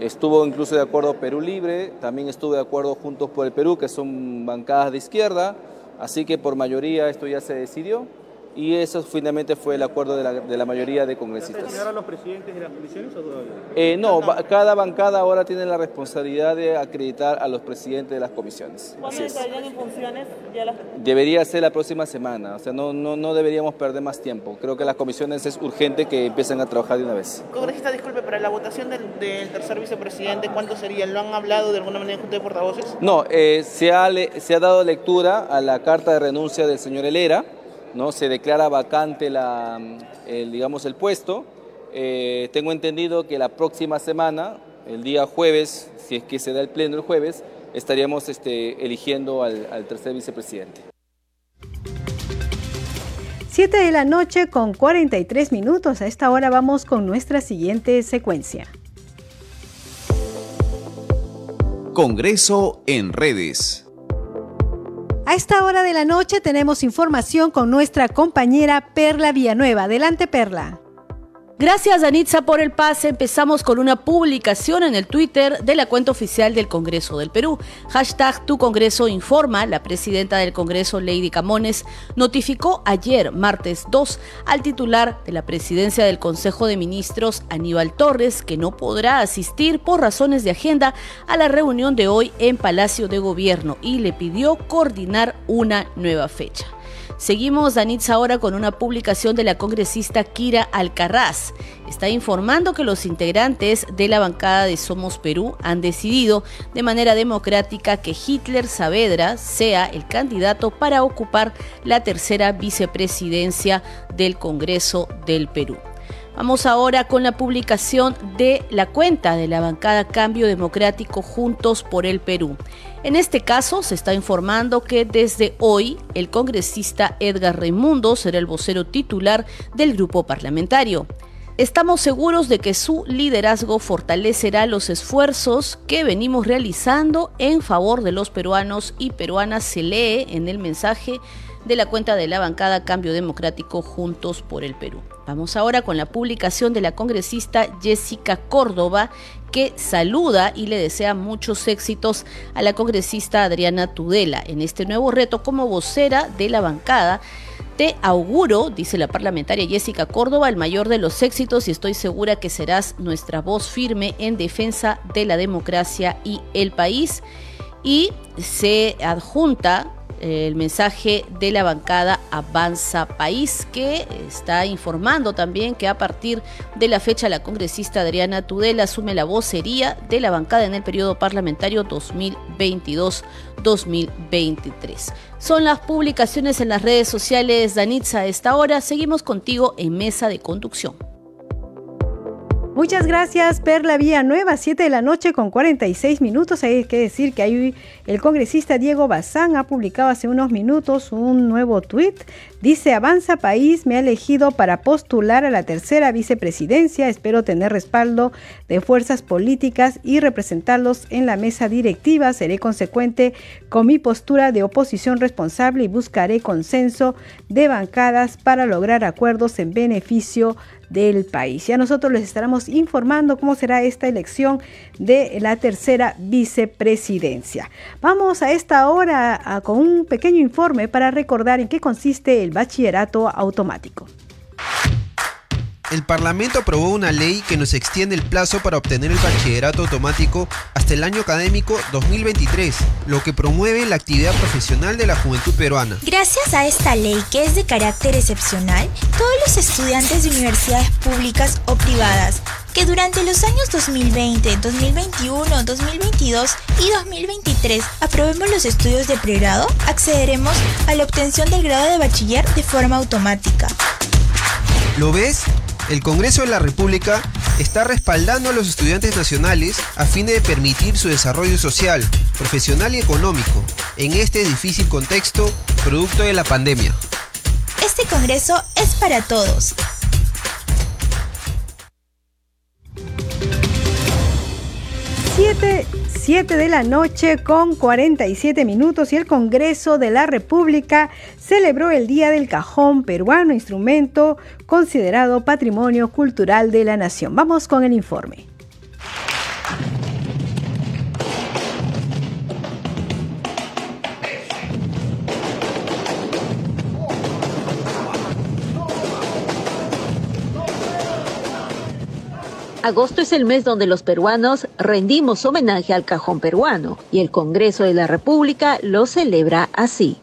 [SPEAKER 22] Estuvo incluso de acuerdo Perú Libre, también estuvo de acuerdo Juntos por el Perú, que son bancadas de izquierda, así que por mayoría esto ya se decidió y eso finalmente fue el acuerdo de la, de la mayoría de congresistas.
[SPEAKER 23] ¿Se los presidentes de las comisiones o todavía?
[SPEAKER 22] Eh, no, cada bancada ahora tiene la responsabilidad de acreditar a los presidentes de las comisiones.
[SPEAKER 23] ¿Cuándo entrarían en funciones?
[SPEAKER 22] Debería ser la próxima semana, o sea, no, no, no deberíamos perder más tiempo. Creo que las comisiones es urgente que empiecen a trabajar de una vez.
[SPEAKER 23] Congresista, disculpe, para la votación del, tercer vicepresidente, ¿cuánto sería? ¿Lo han hablado de alguna manera en Junta de Portavoces?
[SPEAKER 22] No, eh, se, ha, se ha dado lectura a la carta de renuncia del señor Helera, ¿no? se declara vacante la, el, digamos, el puesto. Eh, tengo entendido que la próxima semana, el día jueves, si es que se da el pleno el jueves, estaríamos este, eligiendo al, al tercer vicepresidente.
[SPEAKER 1] 7 de la noche con 43 minutos. A esta hora vamos con nuestra siguiente secuencia.
[SPEAKER 24] Congreso en redes.
[SPEAKER 1] A esta hora de la noche tenemos información con nuestra compañera Perla Villanueva. Adelante, Perla.
[SPEAKER 21] Gracias, Danitza, por el pase. Empezamos con una publicación en el Twitter de la cuenta oficial del Congreso del Perú. Hashtag Tu Congreso Informa. La presidenta del Congreso, Lady Camones, notificó ayer, martes 2, al titular de la presidencia del Consejo de Ministros, Aníbal Torres, que no podrá asistir por razones de agenda a la reunión de hoy en Palacio de Gobierno y le pidió coordinar una nueva fecha. Seguimos, Danitza, ahora con una publicación de la congresista Kira Alcarraz. Está informando que los integrantes de la bancada de Somos Perú han decidido de manera democrática que Hitler Saavedra sea el candidato para ocupar la tercera vicepresidencia del Congreso del Perú. Vamos ahora con la publicación de la cuenta de la bancada Cambio Democrático Juntos por el Perú. En este caso se está informando que desde hoy el congresista Edgar Raimundo será el vocero titular del grupo parlamentario. Estamos seguros de que su liderazgo fortalecerá los esfuerzos que venimos realizando en favor de los peruanos y peruanas, se lee en el mensaje de la cuenta de la bancada Cambio Democrático Juntos por el Perú. Vamos ahora con la publicación de la congresista Jessica Córdoba, que saluda y le desea muchos éxitos a la congresista Adriana Tudela en este nuevo reto como vocera de la bancada. Te auguro, dice la parlamentaria Jessica Córdoba, el mayor de los éxitos y estoy segura que serás nuestra voz firme en defensa de la democracia y el país. Y se adjunta el mensaje de la bancada Avanza País, que está informando también que a partir de la fecha la congresista Adriana Tudela asume la vocería de la bancada en el periodo parlamentario 2022-2023. Son las publicaciones en las redes sociales, Danitza, a esta hora. Seguimos contigo en mesa de conducción.
[SPEAKER 1] Muchas gracias, Perla Nueva, 7 de la noche con 46 minutos. Hay que decir que hay el congresista Diego Bazán ha publicado hace unos minutos un nuevo tuit. Dice, Avanza País me ha elegido para postular a la tercera vicepresidencia. Espero tener respaldo de fuerzas políticas y representarlos en la mesa directiva. Seré consecuente con mi postura de oposición responsable y buscaré consenso de bancadas para lograr acuerdos en beneficio del país. Ya nosotros les estaremos informando cómo será esta elección de la tercera vicepresidencia. Vamos a esta hora con un pequeño informe para recordar en qué consiste el bachillerato automático.
[SPEAKER 25] El Parlamento aprobó una ley que nos extiende el plazo para obtener el bachillerato automático hasta el año académico 2023, lo que promueve la actividad profesional de la juventud peruana.
[SPEAKER 17] Gracias a esta ley, que es de carácter excepcional, todos los estudiantes de universidades públicas o privadas que durante los años 2020, 2021, 2022 y 2023 aprobemos los estudios de pregrado, accederemos a la obtención del grado de bachiller de forma automática.
[SPEAKER 25] ¿Lo ves? El Congreso de la República está respaldando a los estudiantes nacionales a fin de permitir su desarrollo social, profesional y económico en este difícil contexto producto de la pandemia.
[SPEAKER 17] Este Congreso es para todos.
[SPEAKER 1] 7 7 de la noche con 47 minutos y el Congreso de la República celebró el Día del Cajón Peruano, instrumento considerado Patrimonio Cultural de la Nación. Vamos con el informe.
[SPEAKER 19] Agosto es el mes donde los peruanos rendimos homenaje al cajón peruano y el Congreso de la República lo celebra así.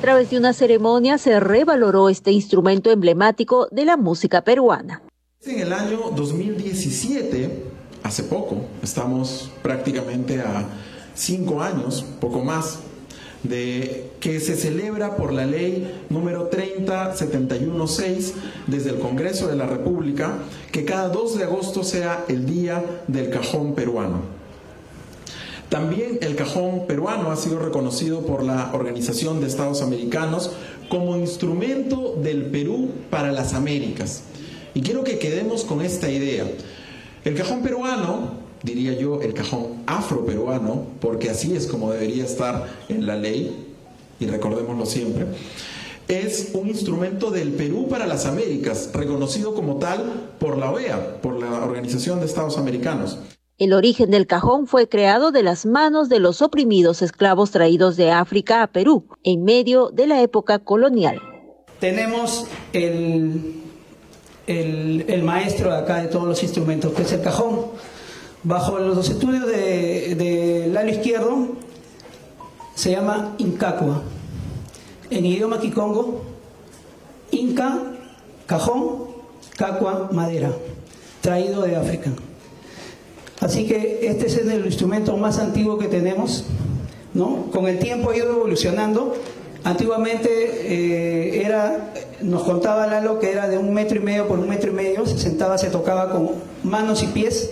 [SPEAKER 19] A través de una ceremonia se revaloró este instrumento emblemático de la música peruana.
[SPEAKER 26] En el año 2017, hace poco, estamos prácticamente a cinco años, poco más, de que se celebra por la ley número 30716 desde el Congreso de la República que cada 2 de agosto sea el Día del Cajón Peruano. También el cajón peruano ha sido reconocido por la Organización de Estados Americanos como instrumento del Perú para las Américas. Y quiero que quedemos con esta idea. El cajón peruano, diría yo el cajón afroperuano, porque así es como debería estar en la ley, y recordémoslo siempre, es un instrumento del Perú para las Américas, reconocido como tal por la OEA, por la Organización de Estados Americanos.
[SPEAKER 27] El origen del cajón fue creado de las manos de los oprimidos esclavos traídos de África a Perú en medio de la época colonial.
[SPEAKER 28] Tenemos el, el, maestro de acá de todos los instrumentos, que es el cajón. Bajo los estudios del de lado izquierdo se llama Incacua. En idioma kikongo, Inca, cajón, cacua, madera, traído de África. Así que este es el instrumento más antiguo que tenemos. ¿no? Con el tiempo ha ido evolucionando. Antiguamente eh, era, nos contaba Lalo que era de un metro y medio por un metro y medio, se sentaba, se tocaba con manos y pies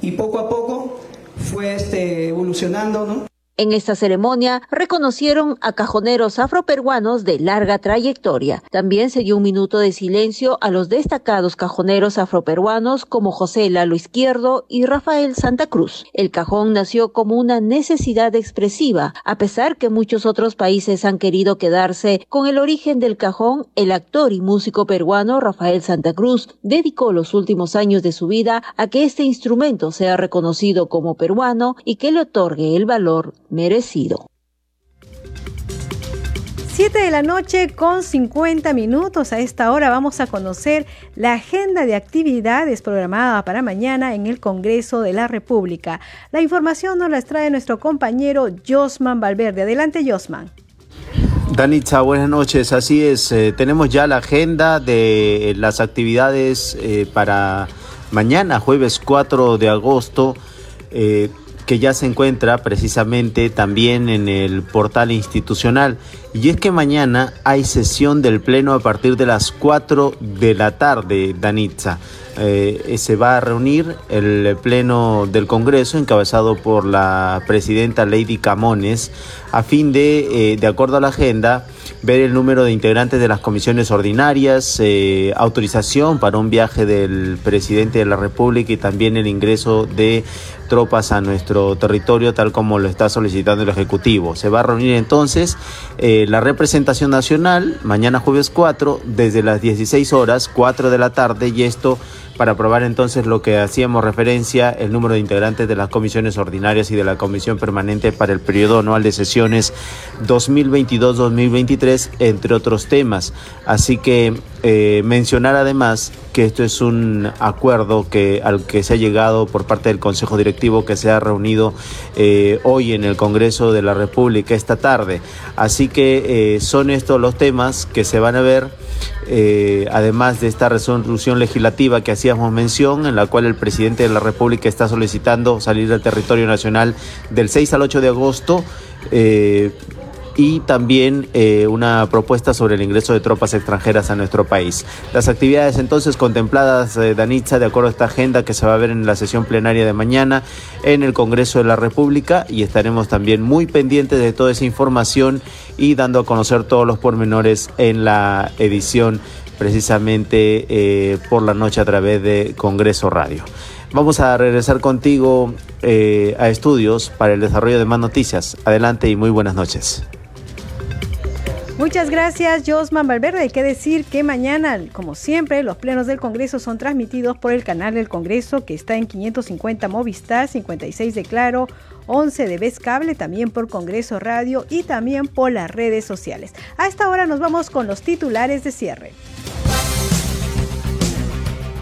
[SPEAKER 28] y poco a poco fue este, evolucionando. ¿no?
[SPEAKER 27] En esta ceremonia reconocieron a cajoneros afroperuanos de larga trayectoria. También se dio un minuto de silencio a los destacados cajoneros afroperuanos como José Lalo Izquierdo y Rafael Santa Cruz. El cajón nació como una necesidad expresiva, a pesar que muchos otros países han querido quedarse con el origen del cajón. El actor y músico peruano Rafael Santa Cruz dedicó los últimos años de su vida a que este instrumento sea reconocido como peruano y que le otorgue el valor merecido.
[SPEAKER 1] 7 de la noche con 50 minutos. A esta hora vamos a conocer la agenda de actividades programada para mañana en el Congreso de la República. La información nos la trae nuestro compañero Josman Valverde. Adelante, Josman.
[SPEAKER 29] Danitza, buenas noches. Así es, eh, tenemos ya la agenda de las actividades eh, para mañana, jueves 4 de agosto. Eh, que ya se encuentra precisamente también en el portal institucional. Y es que mañana hay sesión del Pleno a partir de las 4 de la tarde, Danitza. Eh, se va a reunir el Pleno del Congreso encabezado por la presidenta Lady Camones a fin de, eh, de acuerdo a la agenda, ver el número de integrantes de las comisiones ordinarias, eh, autorización para un viaje del presidente de la República y también el ingreso de tropas a nuestro territorio tal como lo está solicitando el Ejecutivo. Se va a reunir entonces la representación nacional mañana jueves 4 desde las 16 horas, 4 de la tarde y esto para aprobar entonces lo que hacíamos referencia, el número de integrantes de las comisiones ordinarias y de la comisión permanente para el periodo anual de sesiones 2022-2023, entre otros temas. Así que eh, mencionar además que esto es un acuerdo que, al que se ha llegado por parte del Consejo Directivo que se ha reunido eh, hoy en el Congreso de la República esta tarde. Así que eh, son estos los temas que se van a ver, además de esta resolución legislativa que hacíamos mención, en la cual el presidente de la República está solicitando salir del territorio nacional del 6 al 8 de agosto y también eh, una propuesta sobre el ingreso de tropas extranjeras a nuestro país. Las actividades entonces contempladas, eh, Danitza, de acuerdo a esta agenda que se va a ver en la sesión plenaria de mañana en el Congreso de la República y estaremos también muy pendientes de toda esa información y dando a conocer todos los pormenores en la edición precisamente eh, por la noche a través de Congreso Radio. Vamos a regresar contigo a estudios para el desarrollo de más noticias. Adelante y muy buenas noches.
[SPEAKER 1] Muchas gracias, Josman Valverde. Hay que decir que mañana, como siempre, los plenos del Congreso son transmitidos por el canal del Congreso, que está en 550 Movistar, 56 de Claro, 11 de Vez Cable, también por Congreso Radio y también por las redes sociales. A esta hora nos vamos con los titulares de cierre.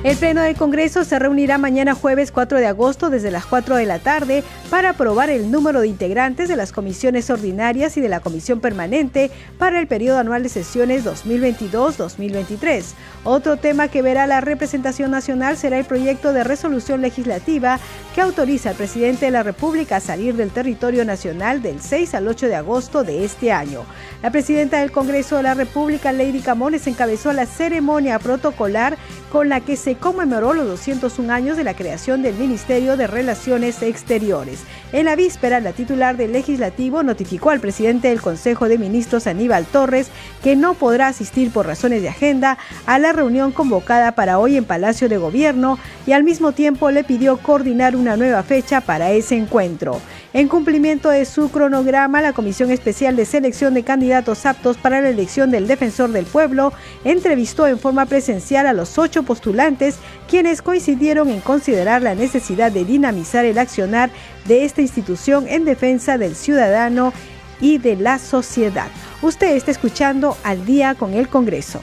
[SPEAKER 1] El Pleno del Congreso se reunirá mañana jueves 4 de agosto desde las 4 de la tarde para aprobar el número de integrantes de las comisiones ordinarias y de la comisión permanente para el periodo anual de sesiones 2022-2023. Otro tema que verá la representación nacional será el proyecto de resolución legislativa que autoriza al presidente de la República a salir del territorio nacional del 6 al 8 de agosto de este año. La presidenta del Congreso de la República, Lady Camones, encabezó la ceremonia protocolar con la que se conmemoró los 201 años de la creación del Ministerio de Relaciones Exteriores. En la víspera, la titular del legislativo notificó al presidente del Consejo de Ministros, Aníbal Torres, que no podrá asistir por razones de agenda a la reunión convocada para hoy en Palacio de Gobierno y al mismo tiempo le pidió coordinar una nueva fecha para ese encuentro. En cumplimiento de su cronograma, la Comisión Especial de Selección de Candidatos Aptos para la elección del Defensor del Pueblo entrevistó en forma presencial a los ocho postulantes, quienes coincidieron en considerar la necesidad de dinamizar el accionar de esta institución en defensa del ciudadano y de la sociedad. Usted está escuchando al día con el Congreso.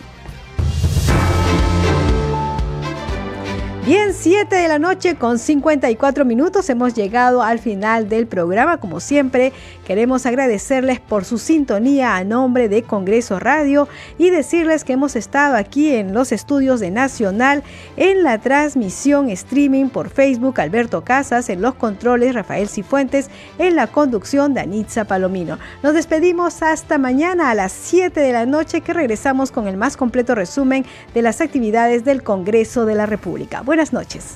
[SPEAKER 1] Bien, 7 de la noche con 54 minutos hemos llegado al final del programa. Como siempre, queremos agradecerles por su sintonía a nombre de Congreso Radio y decirles que hemos estado aquí en los estudios de Nacional en la transmisión streaming por Facebook Alberto Casas, en los controles Rafael Cifuentes, en la conducción Danitza Palomino. Nos despedimos hasta mañana a las 7 de la noche que regresamos con el más completo resumen de las actividades del Congreso de la República. Buenas noches.